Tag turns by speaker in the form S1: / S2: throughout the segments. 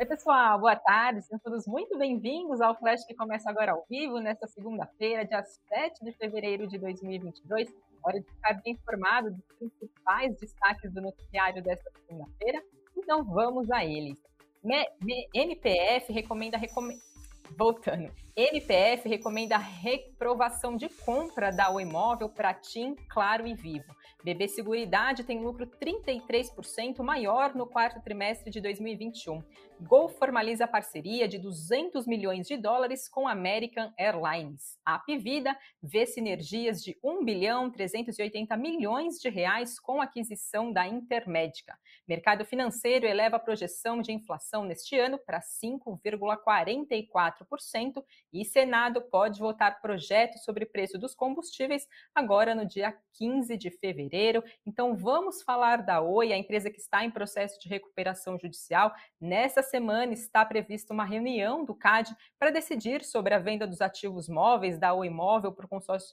S1: Oi, pessoal, boa tarde, sejam todos muito bem-vindos ao Flash que começa agora ao vivo, nesta segunda-feira, dia 7 de fevereiro de 2022. Hora de ficar bem informado dos principais destaques do noticiário desta segunda-feira. Então vamos a eles. MPF recomenda, recomenda voltando. MPF recomenda reprovação de compra da Oi Imóvel para TIM, Claro e Vivo. BB Seguridade tem lucro 33% maior no quarto trimestre de 2021. Gol formaliza a parceria de 200 milhões de dólares com American Airlines. A Apvida vê sinergias de 1 bilhão 380 milhões de reais com a aquisição da Intermédica. Mercado financeiro eleva a projeção de inflação neste ano para 5,44% e Senado pode votar projeto sobre preço dos combustíveis agora no dia 15 de fevereiro. Então vamos falar da Oi, a empresa que está em processo de recuperação judicial. Nessa semana está prevista uma reunião do CAD para decidir sobre a venda dos ativos móveis da Oi Imóvel por,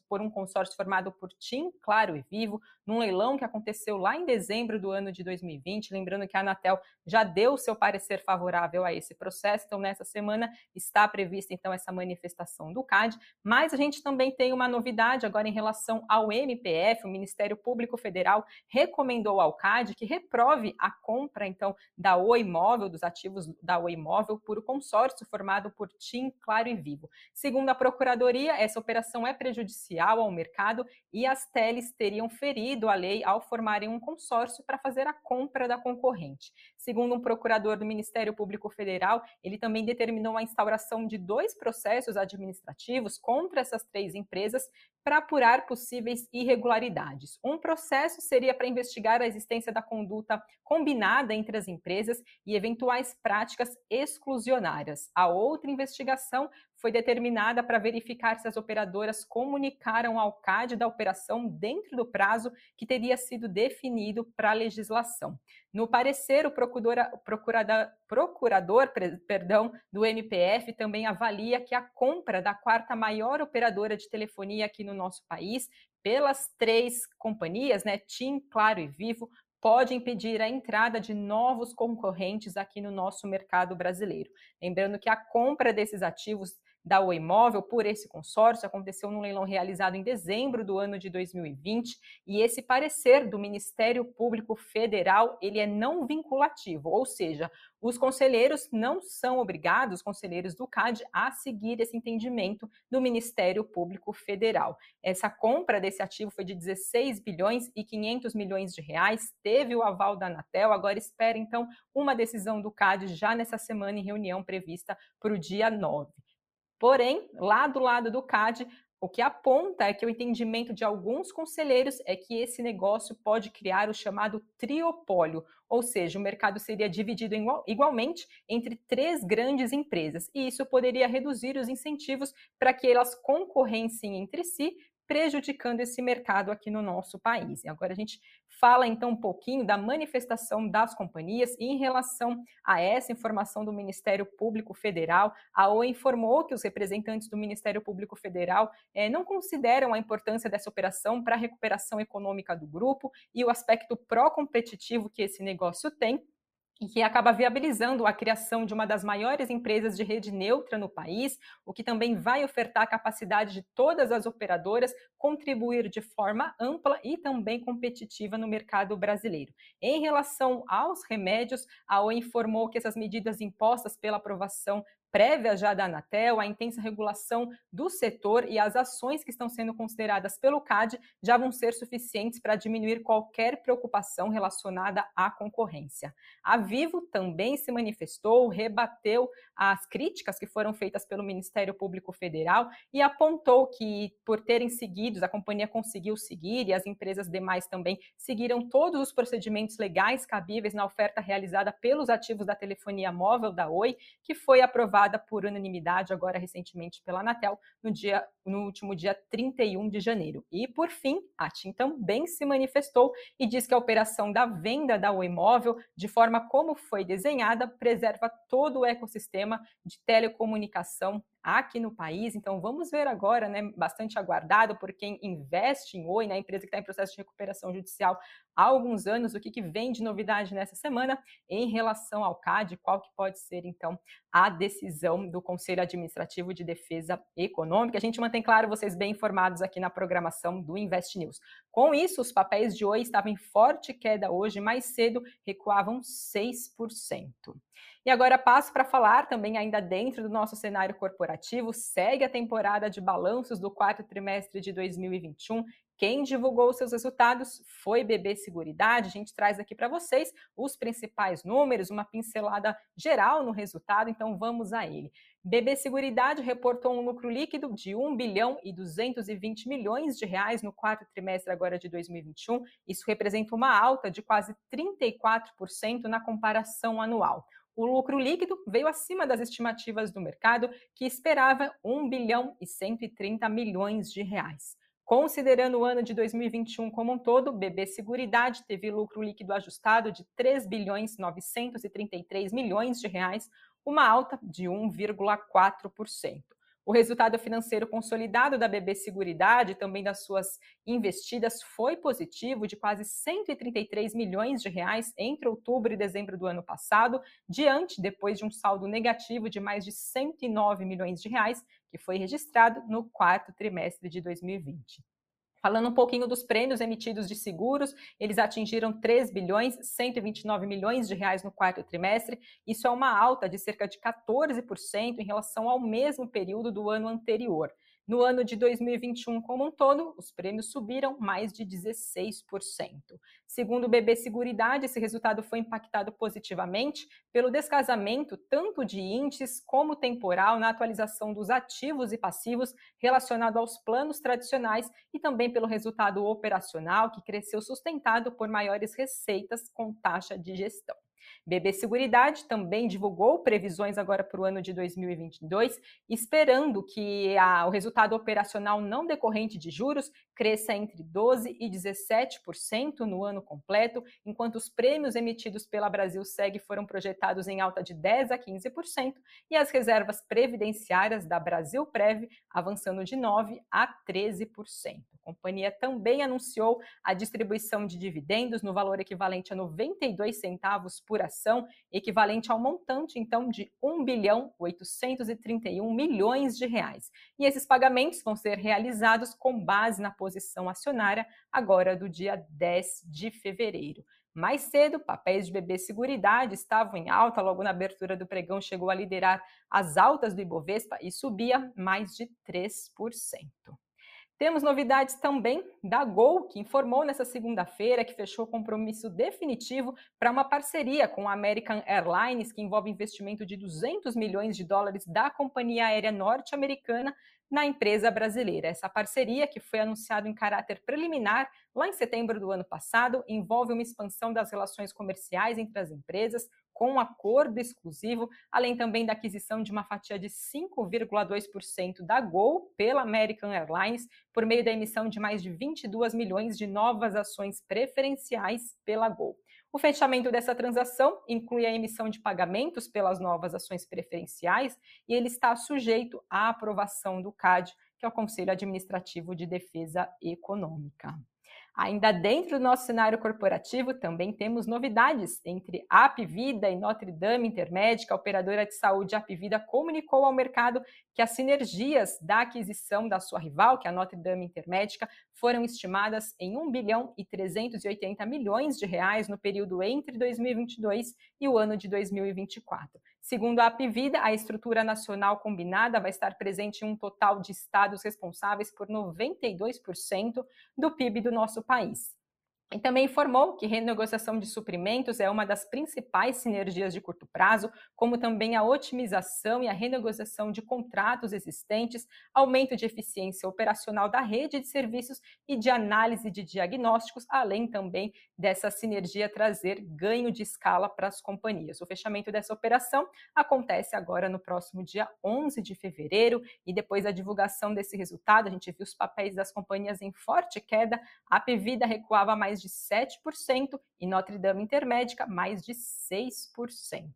S1: por um consórcio formado por TIM, Claro e Vivo, num leilão que aconteceu lá em dezembro do ano de 2020. Lembrando que a Anatel já deu seu parecer favorável a esse processo, então nessa semana está prevista então essa manifestação do CAD, mas a gente também tem uma novidade agora em relação ao MPF, o Ministério Público Federal recomendou ao CAD que reprove a compra então da Oi Imóvel, dos ativos da Oi Imóvel por consórcio formado por TIM, Claro e Vivo. Segundo a Procuradoria, essa operação é prejudicial ao mercado e as teles teriam ferido a lei ao formarem um consórcio para fazer a compra da concorrente. Segundo um procurador do Ministério Público Federal, ele também determinou a instauração de dois processos administrativos contra essas três empresas para apurar possíveis irregularidades. Um processo seria para investigar a existência da conduta combinada entre as empresas e eventuais práticas exclusionárias. A outra investigação foi determinada para verificar se as operadoras comunicaram ao CAD da operação dentro do prazo que teria sido definido para a legislação. No parecer, o procurador, perdão, do MPF também avalia que a compra da quarta maior operadora de telefonia aqui no nosso país, pelas três companhias, né, TIM, Claro e Vivo, pode impedir a entrada de novos concorrentes aqui no nosso mercado brasileiro. Lembrando que a compra desses ativos da Oi Imóvel por esse consórcio aconteceu num leilão realizado em dezembro do ano de 2020 e esse parecer do Ministério Público Federal ele é não vinculativo, ou seja, os conselheiros não são obrigados, os conselheiros do CAD, a seguir esse entendimento do Ministério Público Federal. Essa compra desse ativo foi de 16 bilhões e 500 milhões de reais, teve o aval da Anatel, agora espera então uma decisão do CAD já nessa semana em reunião prevista para o dia 9. Porém, lá do lado do CAD, o que aponta é que o entendimento de alguns conselheiros é que esse negócio pode criar o chamado triopólio, ou seja, o mercado seria dividido igualmente entre três grandes empresas, e isso poderia reduzir os incentivos para que elas concorressem entre si, prejudicando esse mercado aqui no nosso país. E agora a gente fala então um pouquinho da manifestação das companhias em relação a essa informação do Ministério Público Federal. A OE informou que os representantes do Ministério Público Federal eh, não consideram a importância dessa operação para a recuperação econômica do grupo e o aspecto pró-competitivo que esse negócio tem e que acaba viabilizando a criação de uma das maiores empresas de rede neutra no país, o que também vai ofertar a capacidade de todas as operadoras contribuir de forma ampla e também competitiva no mercado brasileiro. Em relação aos remédios, a OE informou que essas medidas impostas pela aprovação prévia já da Anatel, a intensa regulação do setor e as ações que estão sendo consideradas pelo CAD já vão ser suficientes para diminuir qualquer preocupação relacionada à concorrência. A Vivo também se manifestou, rebateu as críticas que foram feitas pelo Ministério Público Federal e apontou que, por terem seguido, a companhia conseguiu seguir e as empresas demais também seguiram todos os procedimentos legais cabíveis na oferta realizada pelos ativos da telefonia móvel da Oi, que foi aprovada aprovada por unanimidade agora recentemente pela Anatel no dia no último dia 31 de janeiro. E por fim, a TIM também se manifestou e diz que a operação da venda da Oi Móvel, de forma como foi desenhada, preserva todo o ecossistema de telecomunicação aqui no país. Então vamos ver agora, né, bastante aguardado por quem investe em Oi, né, a empresa que está em processo de recuperação judicial há alguns anos, o que, que vem de novidade nessa semana em relação ao CAD, qual que pode ser então a decisão do Conselho Administrativo de Defesa Econômica. A gente mantém claro vocês bem informados aqui na programação do Invest News. Com isso, os papéis de Oi estavam em forte queda hoje, mais cedo recuavam 6%. E agora passo para falar também ainda dentro do nosso cenário corporativo, segue a temporada de balanços do quarto trimestre de 2021 quem divulgou seus resultados foi BB Seguridade. A gente traz aqui para vocês os principais números, uma pincelada geral no resultado, então vamos a ele. BB Seguridade reportou um lucro líquido de 1 bilhão e 220 milhões de reais no quarto trimestre agora de 2021. Isso representa uma alta de quase 34% na comparação anual. O lucro líquido veio acima das estimativas do mercado, que esperava 1 bilhão e 130 milhões de reais. Considerando o ano de 2021 como um todo, BB Seguridade teve lucro líquido ajustado de 3 bilhões 933 milhões de reais, uma alta de 1,4%. O resultado financeiro consolidado da BB Seguridade também das suas investidas foi positivo de quase 133 milhões de reais entre outubro e dezembro do ano passado, diante depois de um saldo negativo de mais de 109 milhões de reais que foi registrado no quarto trimestre de 2020. Falando um pouquinho dos prêmios emitidos de seguros, eles atingiram 3 bilhões 129 milhões de reais no quarto trimestre. Isso é uma alta de cerca de 14% em relação ao mesmo período do ano anterior. No ano de 2021 como um todo, os prêmios subiram mais de 16%. Segundo o BB Seguridade, esse resultado foi impactado positivamente pelo descasamento tanto de índices como temporal na atualização dos ativos e passivos relacionado aos planos tradicionais e também pelo resultado operacional que cresceu sustentado por maiores receitas com taxa de gestão. BB Seguridade também divulgou previsões agora para o ano de 2022, esperando que a, o resultado operacional não decorrente de juros cresça entre 12% e 17% no ano completo, enquanto os prêmios emitidos pela Brasil Seg foram projetados em alta de 10% a 15% e as reservas previdenciárias da Brasil Prev avançando de 9% a 13%. A companhia também anunciou a distribuição de dividendos no valor equivalente a 92 centavos por ação, equivalente ao montante então de 1 bilhão 831 milhões de reais. E esses pagamentos vão ser realizados com base na posição acionária agora do dia 10 de fevereiro. Mais cedo, papéis de BB Seguridade estavam em alta, logo na abertura do pregão chegou a liderar as altas do Ibovespa e subia mais de 3%. Temos novidades também da Gol, que informou nessa segunda-feira que fechou compromisso definitivo para uma parceria com a American Airlines, que envolve investimento de 200 milhões de dólares da companhia aérea norte-americana na empresa brasileira. Essa parceria, que foi anunciada em caráter preliminar lá em setembro do ano passado, envolve uma expansão das relações comerciais entre as empresas, com um acordo exclusivo, além também da aquisição de uma fatia de 5,2% da Gol pela American Airlines, por meio da emissão de mais de 22 milhões de novas ações preferenciais pela Gol. O fechamento dessa transação inclui a emissão de pagamentos pelas novas ações preferenciais e ele está sujeito à aprovação do CAD, que é o Conselho Administrativo de Defesa Econômica. Ainda dentro do nosso cenário corporativo, também temos novidades entre Apvida e Notre Dame Intermédica. A operadora de saúde Apvida comunicou ao mercado que as sinergias da aquisição da sua rival, que é a Notre Dame Intermédica, foram estimadas em 1 bilhão e 380 milhões de reais no período entre 2022 e o ano de 2024. Segundo a Apvida, a estrutura nacional combinada vai estar presente em um total de estados responsáveis por 92% do PIB do nosso país. E também informou que renegociação de suprimentos é uma das principais sinergias de curto prazo, como também a otimização e a renegociação de contratos existentes, aumento de eficiência operacional da rede de serviços e de análise de diagnósticos, além também dessa sinergia trazer ganho de escala para as companhias. O fechamento dessa operação acontece agora no próximo dia 11 de fevereiro e depois da divulgação desse resultado, a gente viu os papéis das companhias em forte queda, a Pevida recuava mais de 7% e Notre Dame Intermédica mais de 6%.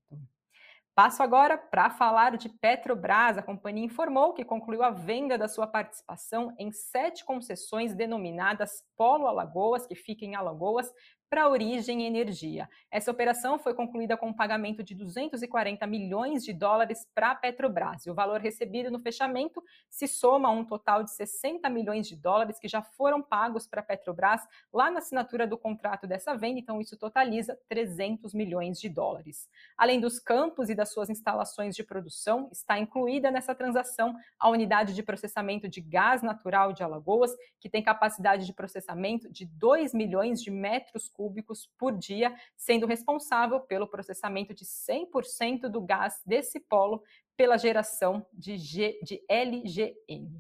S1: Passo agora para falar de Petrobras. A companhia informou que concluiu a venda da sua participação em sete concessões denominadas Polo Alagoas, que fica em Alagoas, para Origem Energia. Essa operação foi concluída com um pagamento de 240 milhões de dólares para a Petrobras. E o valor recebido no fechamento se soma a um total de 60 milhões de dólares que já foram pagos para a Petrobras lá na assinatura do contrato dessa venda, então isso totaliza 300 milhões de dólares. Além dos campos e das suas instalações de produção, está incluída nessa transação a unidade de processamento de gás natural de Alagoas, que tem capacidade de processamento de 2 milhões de metros cúbicos por dia, sendo responsável pelo processamento de 100% do gás desse polo pela geração de, G, de LGN.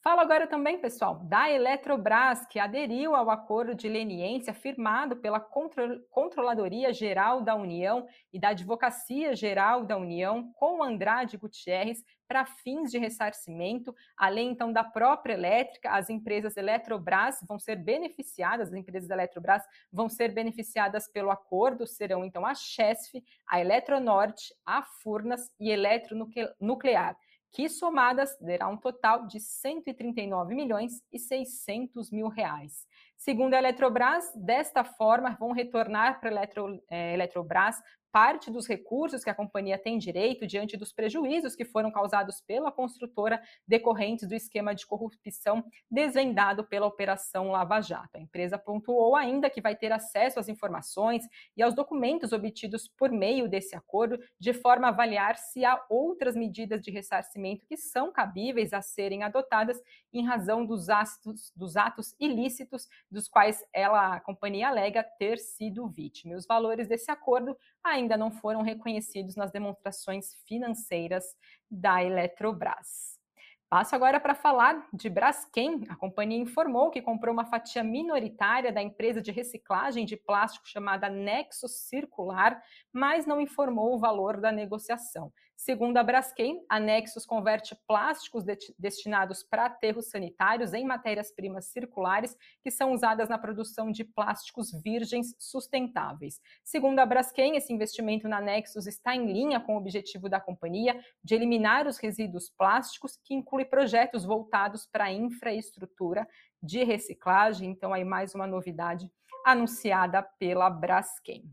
S1: Falo agora também, pessoal, da Eletrobras, que aderiu ao acordo de leniência firmado pela Controladoria Geral da União e da Advocacia Geral da União com Andrade Gutierrez para fins de ressarcimento, além então da própria elétrica, as empresas Eletrobras vão ser beneficiadas, as empresas da Eletrobras vão ser beneficiadas pelo acordo, serão então a Chesf, a Eletronorte, a Furnas e Eletronuclear que somadas derá um total de 139 milhões e 600 mil reais. Segundo a Eletrobras, desta forma vão retornar para a Eletro, é, Eletrobras parte dos recursos que a companhia tem direito diante dos prejuízos que foram causados pela construtora decorrentes do esquema de corrupção desvendado pela Operação Lava Jato. A empresa pontuou ainda que vai ter acesso às informações e aos documentos obtidos por meio desse acordo, de forma a avaliar se há outras medidas de ressarcimento que são cabíveis a serem adotadas em razão dos atos, dos atos ilícitos dos quais ela, a companhia alega ter sido vítima. Os valores desse acordo ainda não foram reconhecidos nas demonstrações financeiras da Eletrobras. Passo agora para falar de Braskem. A companhia informou que comprou uma fatia minoritária da empresa de reciclagem de plástico chamada Nexus Circular, mas não informou o valor da negociação. Segundo a Braskem, a Nexus converte plásticos de destinados para aterros sanitários em matérias-primas circulares que são usadas na produção de plásticos virgens sustentáveis. Segundo a Braskem, esse investimento na Nexus está em linha com o objetivo da companhia de eliminar os resíduos plásticos, que inclui projetos voltados para a infraestrutura de reciclagem. Então, aí mais uma novidade anunciada pela Braskem.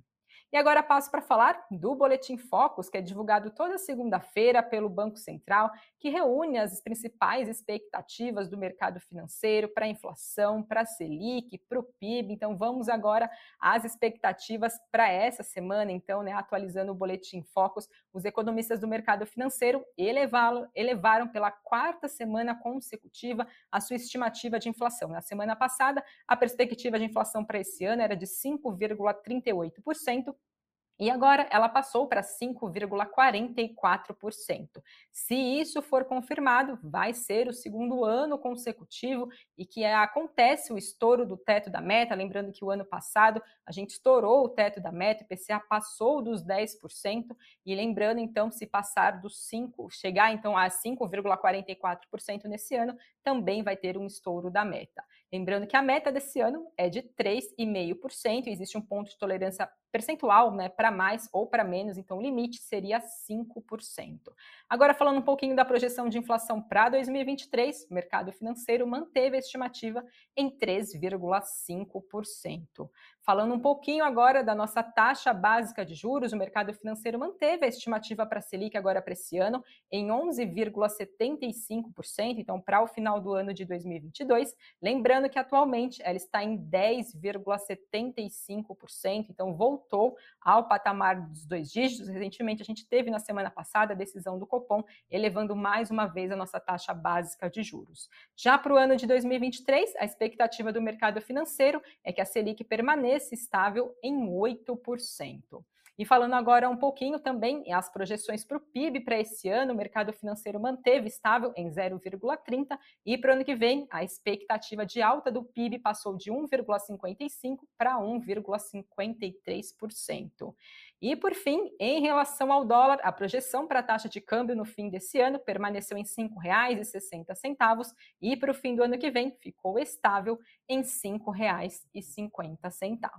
S1: E agora passo para falar do Boletim Focus, que é divulgado toda segunda-feira pelo Banco Central, que reúne as principais expectativas do mercado financeiro para a inflação, para a Selic, para o PIB. Então vamos agora às expectativas para essa semana, então, né, atualizando o Boletim Focus, os economistas do mercado financeiro elevaram, elevaram pela quarta semana consecutiva a sua estimativa de inflação. Na semana passada, a perspectiva de inflação para esse ano era de 5,38%, e agora ela passou para 5,44%. Se isso for confirmado, vai ser o segundo ano consecutivo e que acontece o estouro do teto da meta. Lembrando que o ano passado a gente estourou o teto da meta, o IPCA passou dos 10%, e lembrando então, se passar dos 5, chegar então a 5,44% nesse ano, também vai ter um estouro da meta. Lembrando que a meta desse ano é de 3,5%, existe um ponto de tolerância percentual né, para mais ou para menos, então o limite seria 5%. Agora, falando um pouquinho da projeção de inflação para 2023, o mercado financeiro manteve a estimativa em 3,5%. Falando um pouquinho agora da nossa taxa básica de juros, o mercado financeiro manteve a estimativa para a Selic agora para esse ano em 11,75%, então para o final do ano de 2022. Lembrando que atualmente ela está em 10,75%, então voltou voltou ao patamar dos dois dígitos. Recentemente, a gente teve na semana passada a decisão do Copom, elevando mais uma vez a nossa taxa básica de juros. Já para o ano de 2023, a expectativa do mercado financeiro é que a Selic permaneça estável em 8%. E falando agora um pouquinho também as projeções para o PIB para esse ano, o mercado financeiro manteve estável em 0,30 e para o ano que vem a expectativa de alta do PIB passou de 1,55 para 1,53%. E por fim, em relação ao dólar, a projeção para a taxa de câmbio no fim desse ano permaneceu em R$ 5,60 e para o fim do ano que vem ficou estável em R$ 5,50.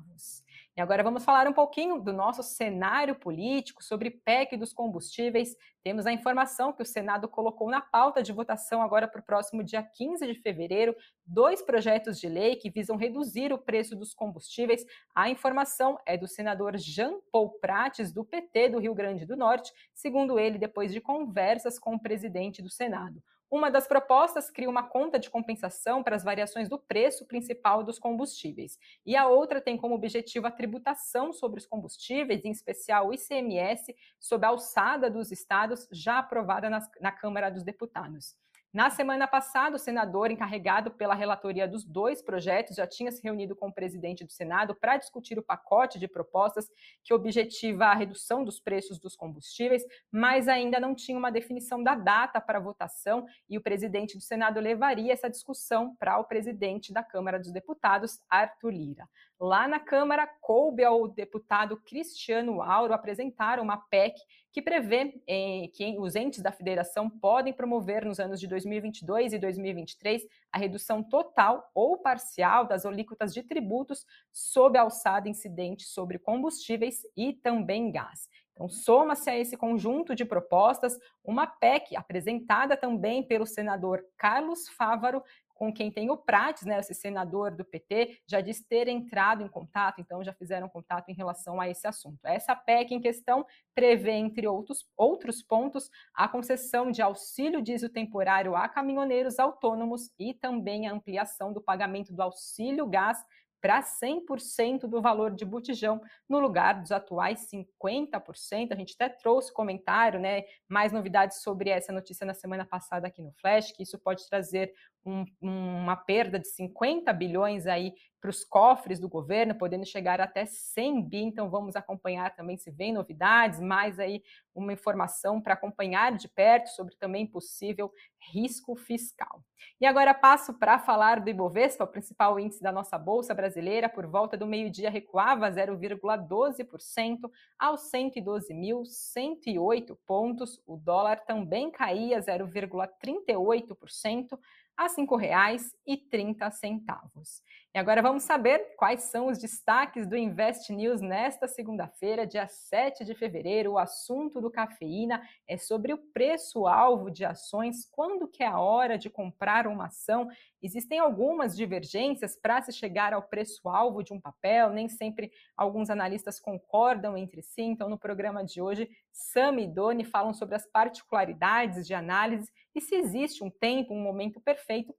S1: E agora vamos falar um pouquinho do nosso cenário político sobre PEC dos combustíveis. Temos a informação que o Senado colocou na pauta de votação agora para o próximo dia 15 de fevereiro dois projetos de lei que visam reduzir o preço dos combustíveis. A informação é do senador Jean Paul Prates, do PT do Rio Grande do Norte, segundo ele, depois de conversas com o presidente do Senado. Uma das propostas cria uma conta de compensação para as variações do preço principal dos combustíveis, e a outra tem como objetivo a tributação sobre os combustíveis, em especial o ICMS, sob a alçada dos estados, já aprovada na, na Câmara dos Deputados. Na semana passada, o senador encarregado pela relatoria dos dois projetos já tinha se reunido com o presidente do Senado para discutir o pacote de propostas que objetiva a redução dos preços dos combustíveis, mas ainda não tinha uma definição da data para votação e o presidente do Senado levaria essa discussão para o presidente da Câmara dos Deputados, Arthur Lira. Lá na Câmara, coube ao deputado Cristiano Auro apresentar uma PEC que prevê eh, que os entes da federação podem promover nos anos de 2022 e 2023 a redução total ou parcial das alíquotas de tributos sob a alçada incidente sobre combustíveis e também gás. Então, soma-se a esse conjunto de propostas uma PEC apresentada também pelo senador Carlos Fávaro, com quem tem o Prates, né, esse senador do PT, já diz ter entrado em contato, então já fizeram contato em relação a esse assunto. Essa PEC em questão prevê, entre outros, outros pontos, a concessão de auxílio diesel temporário a caminhoneiros autônomos e também a ampliação do pagamento do auxílio gás para 100% do valor de botijão, no lugar dos atuais 50%. A gente até trouxe comentário, né, mais novidades sobre essa notícia na semana passada aqui no Flash, que isso pode trazer um, uma perda de 50 bilhões aí para os cofres do governo, podendo chegar até 100 bi. Então vamos acompanhar também se vem novidades, mais aí uma informação para acompanhar de perto sobre também possível risco fiscal. E agora passo para falar do Ibovespa, o principal índice da nossa bolsa brasileira, por volta do meio-dia recuava 0,12% aos 112.108 pontos. O dólar também caía 0,38% a R$ 5,30. E agora vamos saber quais são os destaques do Invest News nesta segunda-feira, dia 7 de fevereiro. O assunto do cafeína é sobre o preço-alvo de ações, quando que é a hora de comprar uma ação. Existem algumas divergências para se chegar ao preço-alvo de um papel, nem sempre alguns analistas concordam entre si. Então, no programa de hoje, Sam e Doni falam sobre as particularidades de análise e se existe um tempo, um momento perfeito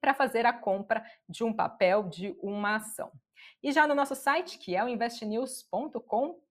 S1: para fazer a compra de um papel, de uma ação. E já no nosso site, que é o investnews.com.br,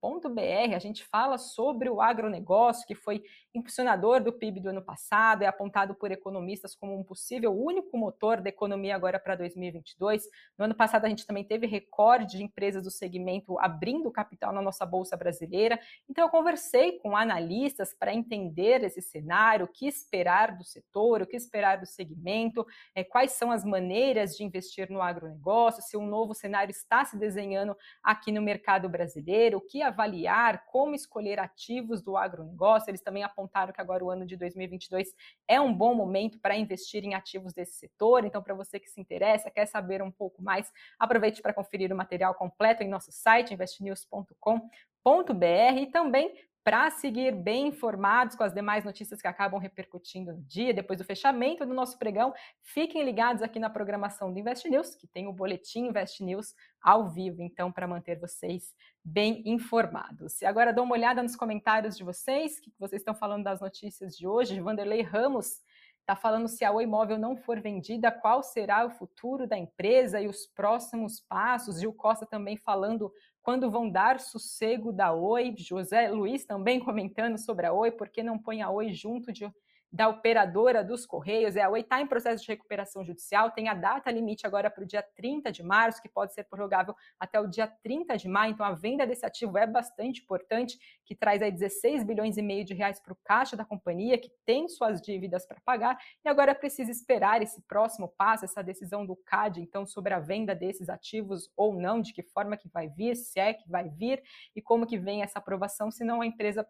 S1: a gente fala sobre o agronegócio, que foi impulsionador do PIB do ano passado, é apontado por economistas como um possível único motor da economia agora para 2022. No ano passado, a gente também teve recorde de empresas do segmento abrindo capital na nossa bolsa brasileira. Então, eu conversei com analistas para entender esse cenário, o que esperar do setor, o que esperar do segmento, é, quais são as maneiras de investir no agronegócio, se um novo cenário está se desenhando aqui no mercado brasileiro, o que avaliar, como escolher ativos do agronegócio. Eles também apontaram que agora o ano de 2022 é um bom momento para investir em ativos desse setor. Então, para você que se interessa, quer saber um pouco mais, aproveite para conferir o material completo em nosso site investnews.com.br e também para seguir bem informados com as demais notícias que acabam repercutindo no dia, depois do fechamento do nosso pregão, fiquem ligados aqui na programação do Invest News, que tem o boletim Invest News ao vivo, então, para manter vocês bem informados. E agora dou uma olhada nos comentários de vocês, que vocês estão falando das notícias de hoje. Vanderlei Ramos está falando se a Oi Imóvel não for vendida, qual será o futuro da empresa e os próximos passos. Gil Costa também falando quando vão dar sossego da Oi. José Luiz também comentando sobre a Oi, porque não põe a Oi junto de da operadora dos Correios. É, a Oi está em processo de recuperação judicial, tem a data limite agora para o dia 30 de março, que pode ser prorrogável até o dia 30 de maio. Então, a venda desse ativo é bastante importante, que traz aí 16 bilhões e meio de reais para o caixa da companhia, que tem suas dívidas para pagar, e agora precisa esperar esse próximo passo, essa decisão do CAD, então, sobre a venda desses ativos ou não, de que forma que vai vir, se é que vai vir, e como que vem essa aprovação, senão a empresa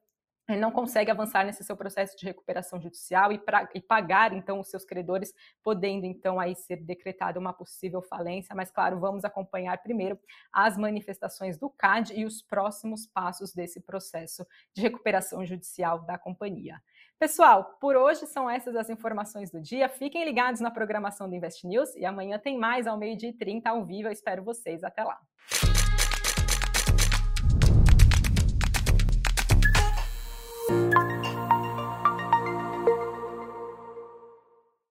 S1: não consegue avançar nesse seu processo de recuperação judicial e, pra, e, pagar então os seus credores, podendo então aí ser decretada uma possível falência. Mas claro, vamos acompanhar primeiro as manifestações do CAD e os próximos passos desse processo de recuperação judicial da companhia. Pessoal, por hoje são essas as informações do dia. Fiquem ligados na programação do Invest News e amanhã tem mais ao meio-dia e 30 ao vivo. Eu espero vocês. Até lá.